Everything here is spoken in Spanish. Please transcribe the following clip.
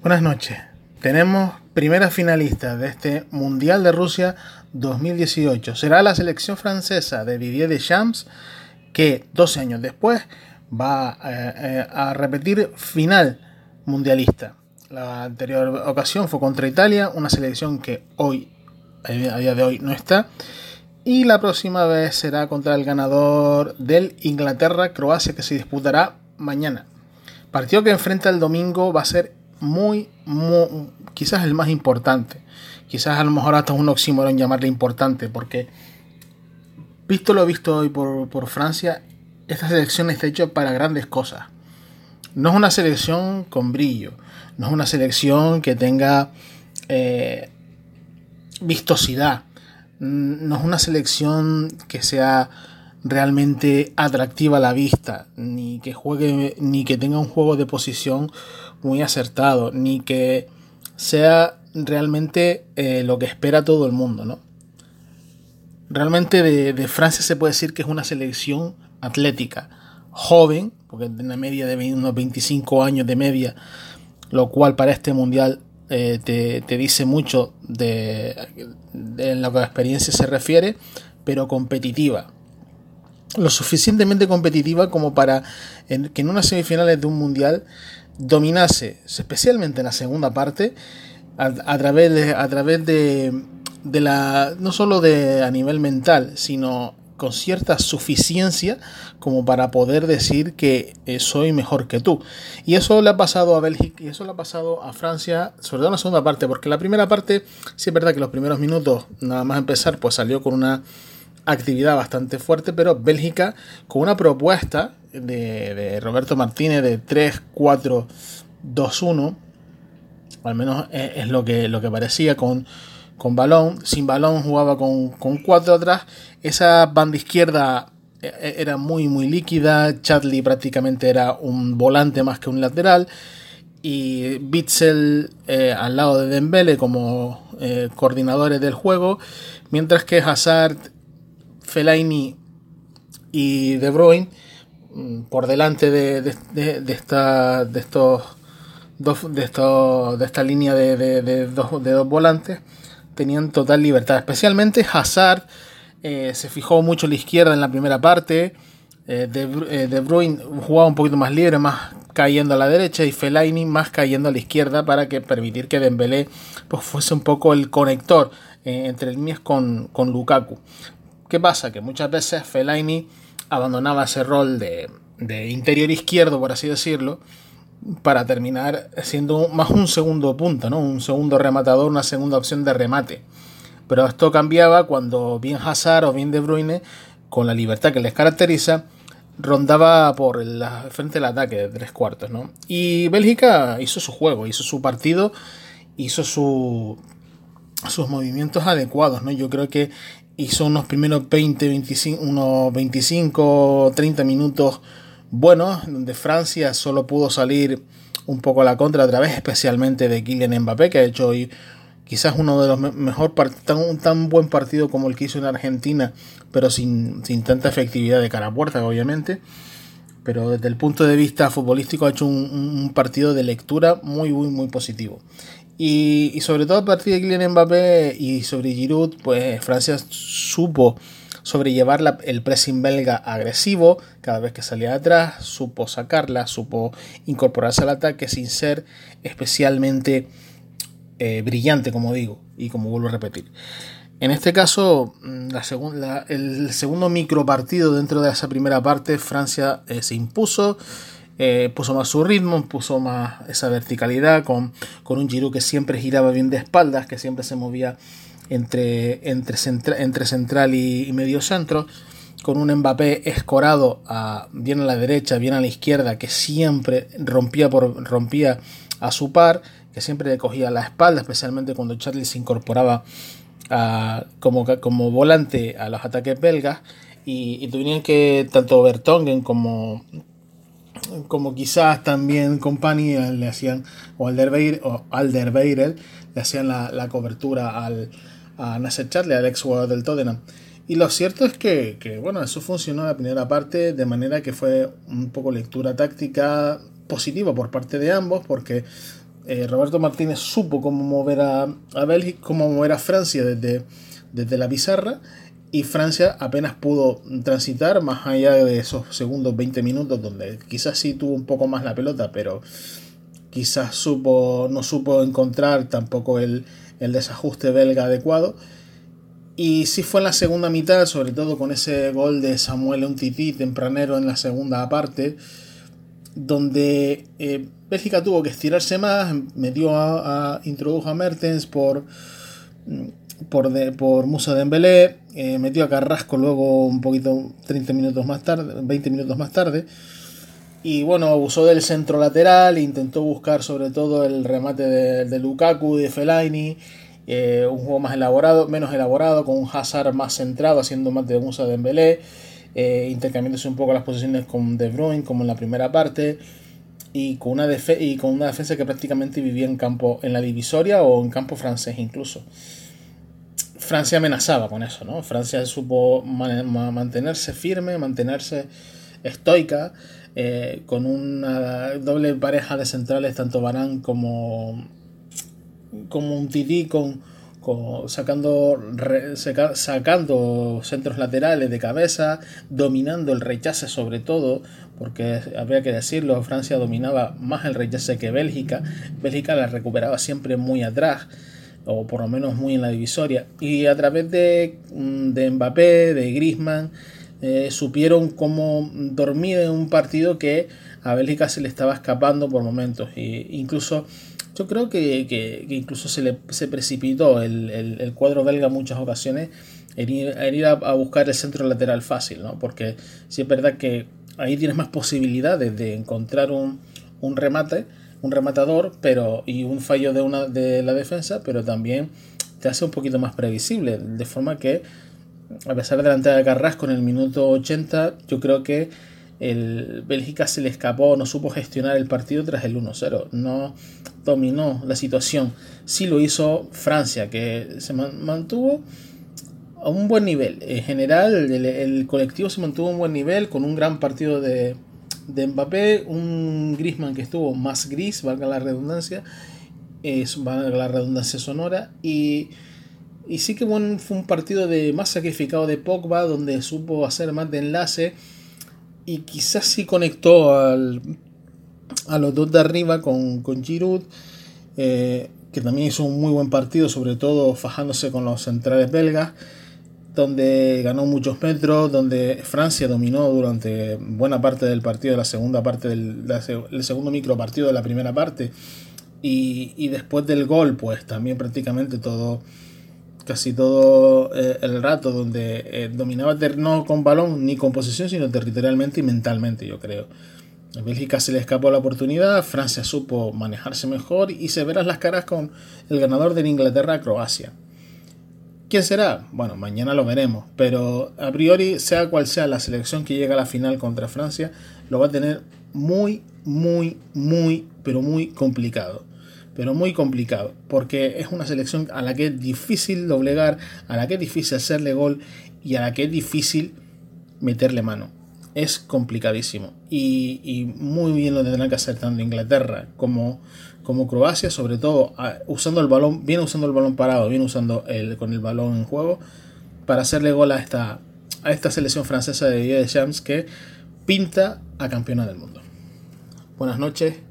Buenas noches. Tenemos primera finalista de este Mundial de Rusia 2018. Será la selección francesa de Didier Deschamps que 12 años después va eh, eh, a repetir final mundialista. La anterior ocasión fue contra Italia, una selección que hoy, a día de hoy, no está. Y la próxima vez será contra el ganador del Inglaterra-Croacia que se disputará mañana. Partido que enfrenta el domingo va a ser muy, quizás el más importante. Quizás a lo mejor hasta un oxímoron llamarle importante, porque visto lo visto hoy por, por Francia, esta selección está hecha para grandes cosas. No es una selección con brillo, no es una selección que tenga eh, vistosidad, no es una selección que sea realmente atractiva a la vista, ni que juegue, ni que tenga un juego de posición muy acertado, ni que sea realmente eh, lo que espera todo el mundo, ¿no? Realmente de, de, Francia se puede decir que es una selección atlética, joven, porque tiene una media de unos 25 años de media, lo cual para este mundial eh, te, te, dice mucho de, en lo que a experiencia se refiere, pero competitiva. Lo suficientemente competitiva como para que en unas semifinales de un mundial dominase, especialmente en la segunda parte, a, a través de, a través de, de la no solo de a nivel mental, sino con cierta suficiencia como para poder decir que eh, soy mejor que tú. Y eso le ha pasado a Bélgica y eso le ha pasado a Francia, sobre todo en la segunda parte, porque la primera parte, sí es verdad que los primeros minutos, nada más empezar, pues salió con una actividad bastante fuerte, pero Bélgica con una propuesta de, Roberto Martínez de 3-4-2-1, al menos es, es, lo, que, lo que parecía con con balón, sin balón jugaba con, con cuatro atrás. Esa banda izquierda eh, eh, era muy muy líquida, Chadley prácticamente era un volante más que un lateral. Y Bitzel eh, al lado de Dembele como eh, coordinadores del juego, mientras que Hazard, Fellaini y De Bruyne mm, por delante de, de, esta, de estos dos, de, estos, de esta línea de, dos, de dos volantes tenían total libertad. Especialmente Hazard eh, se fijó mucho a la izquierda en la primera parte. Eh, de, eh, de, Bruyne jugaba un poquito más libre, más cayendo a la derecha, y Fellaini más cayendo a la izquierda para que permitir que Dembélé pues, fuese un poco el conector entre Mies con, con Lukaku. ¿Qué pasa? Que muchas veces Fellaini abandonaba ese rol de, de interior izquierdo, por así decirlo, para terminar siendo más un segundo punto, ¿no? Un segundo rematador, una segunda opción de remate. Pero esto cambiaba cuando bien Hazard o bien De Bruyne, con la libertad que les caracteriza, rondaba por el frente del ataque de tres cuartos, ¿no? Y Bélgica hizo su juego, hizo su partido, hizo su, sus movimientos adecuados, ¿no? Yo creo que hizo unos primeros 20, 25, unos 25, 30 minutos bueno, donde Francia solo pudo salir un poco a la contra otra vez, especialmente de Kylian Mbappé, que ha hecho quizás uno de los mejor tan, tan buen partido como el que hizo en Argentina, pero sin, sin tanta efectividad de cara a puerta, obviamente. Pero desde el punto de vista futbolístico ha hecho un partido de lectura muy, muy, muy positivo. Y, sobre todo a partir de Kylian Mbappé y sobre Giroud, pues Francia supo sobrellevar la, el pressing belga agresivo cada vez que salía atrás, supo sacarla, supo incorporarse al ataque sin ser especialmente eh, brillante, como digo, y como vuelvo a repetir. En este caso, mm, la el segundo micro partido dentro de esa primera parte, Francia eh, se impuso, eh, puso más su ritmo, puso más esa verticalidad con, con un Giroud que siempre giraba bien de espaldas, que siempre se movía entre, entre, centra, entre central y, medio centro, con un Mbappé escorado a, bien a la derecha, bien a la izquierda, que siempre rompía, por, rompía a su par, que siempre le cogía la espalda, especialmente cuando Charlie se incorporaba como, como volante a los ataques belgas, y, y tuvieron que tanto Bertongen como como quizás también compañía le hacían o o Alderweireld le hacían la, la cobertura al, a Nasser Charlie, al ex jugador del Tottenham. Y lo cierto es que, que, bueno, eso funcionó la primera parte de manera que fue un poco lectura táctica positiva por parte de ambos, porque eh, Roberto Martínez supo cómo mover a, a Bélgica, cómo mover a Francia desde, desde la pizarra y Francia apenas pudo transitar más allá de esos segundos 20 minutos donde quizás sí tuvo un poco más la pelota, pero quizás supo, no supo encontrar tampoco el, el desajuste belga adecuado. Y sí fue en la segunda mitad, sobre todo con ese gol de Samuel Untiti tempranero en la segunda parte, donde eh, Bélgica tuvo que estirarse más, metió a, introdujo a Mertens por, por, de, por Musa Dembélé, eh, metió a Carrasco luego un poquito 30 minutos más tarde, 20 minutos más tarde. Y bueno, abusó del centro lateral, intentó buscar sobre todo el remate de, de Lukaku, de Fellaini, eh, un juego más elaborado, menos elaborado, con un Hazard más centrado, haciendo más de Musa Dembélé, eh, intercambiándose un poco las posiciones con De Bruyne, como en la primera parte, y con, una y con una defensa que prácticamente vivía en campo, en la divisoria o en campo francés incluso. Francia amenazaba con eso, ¿no? Francia supo mantenerse firme, mantenerse estoica, eh, con una doble pareja de centrales, tanto Barán como, como un Titi, con, sacando, sacando centros laterales de cabeza, dominando el rechace sobre todo, porque habría que decirlo, Francia dominaba más el rechace que Bélgica, Bélgica la recuperaba siempre muy atrás o por lo menos muy en la divisoria. Y a través de, mm, de Mbappé, de Griezmann, eh, supieron cómo dormir en un partido que a Bélgica se le estaba escapando por momentos. E incluso yo creo que, incluso se le se precipitó el, cuadro belga en muchas ocasiones en ir, a, buscar el centro lateral fácil, ¿no? Porque si es verdad que ahí tienes más posibilidades de encontrar un, un remate, un rematador, pero y un fallo de una de la defensa, pero también te hace un poquito más previsible, de forma que a pesar de la de Carrasco en el minuto 80, yo creo que el Bélgica se le escapó, no supo gestionar el partido tras el 1-0, no dominó la situación. Sí lo hizo Francia, que se mantuvo a un buen nivel. En general, el, colectivo se mantuvo a un buen nivel con un gran partido de, de Mbappé, un Grisman que estuvo más gris, valga la redundancia, es, valga la redundancia sonora, y y sí que fue un partido de más sacrificado de Pogba, donde supo hacer más de enlace y quizás sí conectó al, a los dos de arriba con, con Giroud, eh, que también hizo un muy buen partido, sobre todo fajándose con los centrales belgas, donde ganó muchos metros, donde Francia dominó durante buena parte del partido, la segunda parte del el segundo micro partido de la primera parte, y, y después del gol, pues también prácticamente todo casi todo eh, el rato, donde eh, dominaba no con balón ni con posesión, sino territorialmente y mentalmente, yo creo. A Bélgica se le escapó la oportunidad, Francia supo manejarse mejor y se verán las caras con el ganador de Inglaterra-Croacia. ¿Quién será? Bueno, mañana lo veremos, pero a priori, sea cual sea la selección que llega a la final contra Francia, lo va a tener muy, muy, muy, pero muy complicado pero muy complicado, porque es una selección a la que es difícil doblegar, a la que es difícil hacerle gol y a la que es difícil meterle mano. Es complicadísimo y, muy bien lo tendrán que hacer tanto Inglaterra como, como Croacia, sobre todo usando el balón, bien usando el balón parado, bien usando el, con el balón en juego, para hacerle gol a esta, a esta selección francesa de Didier Deschamps que pinta a campeona del mundo. Buenas noches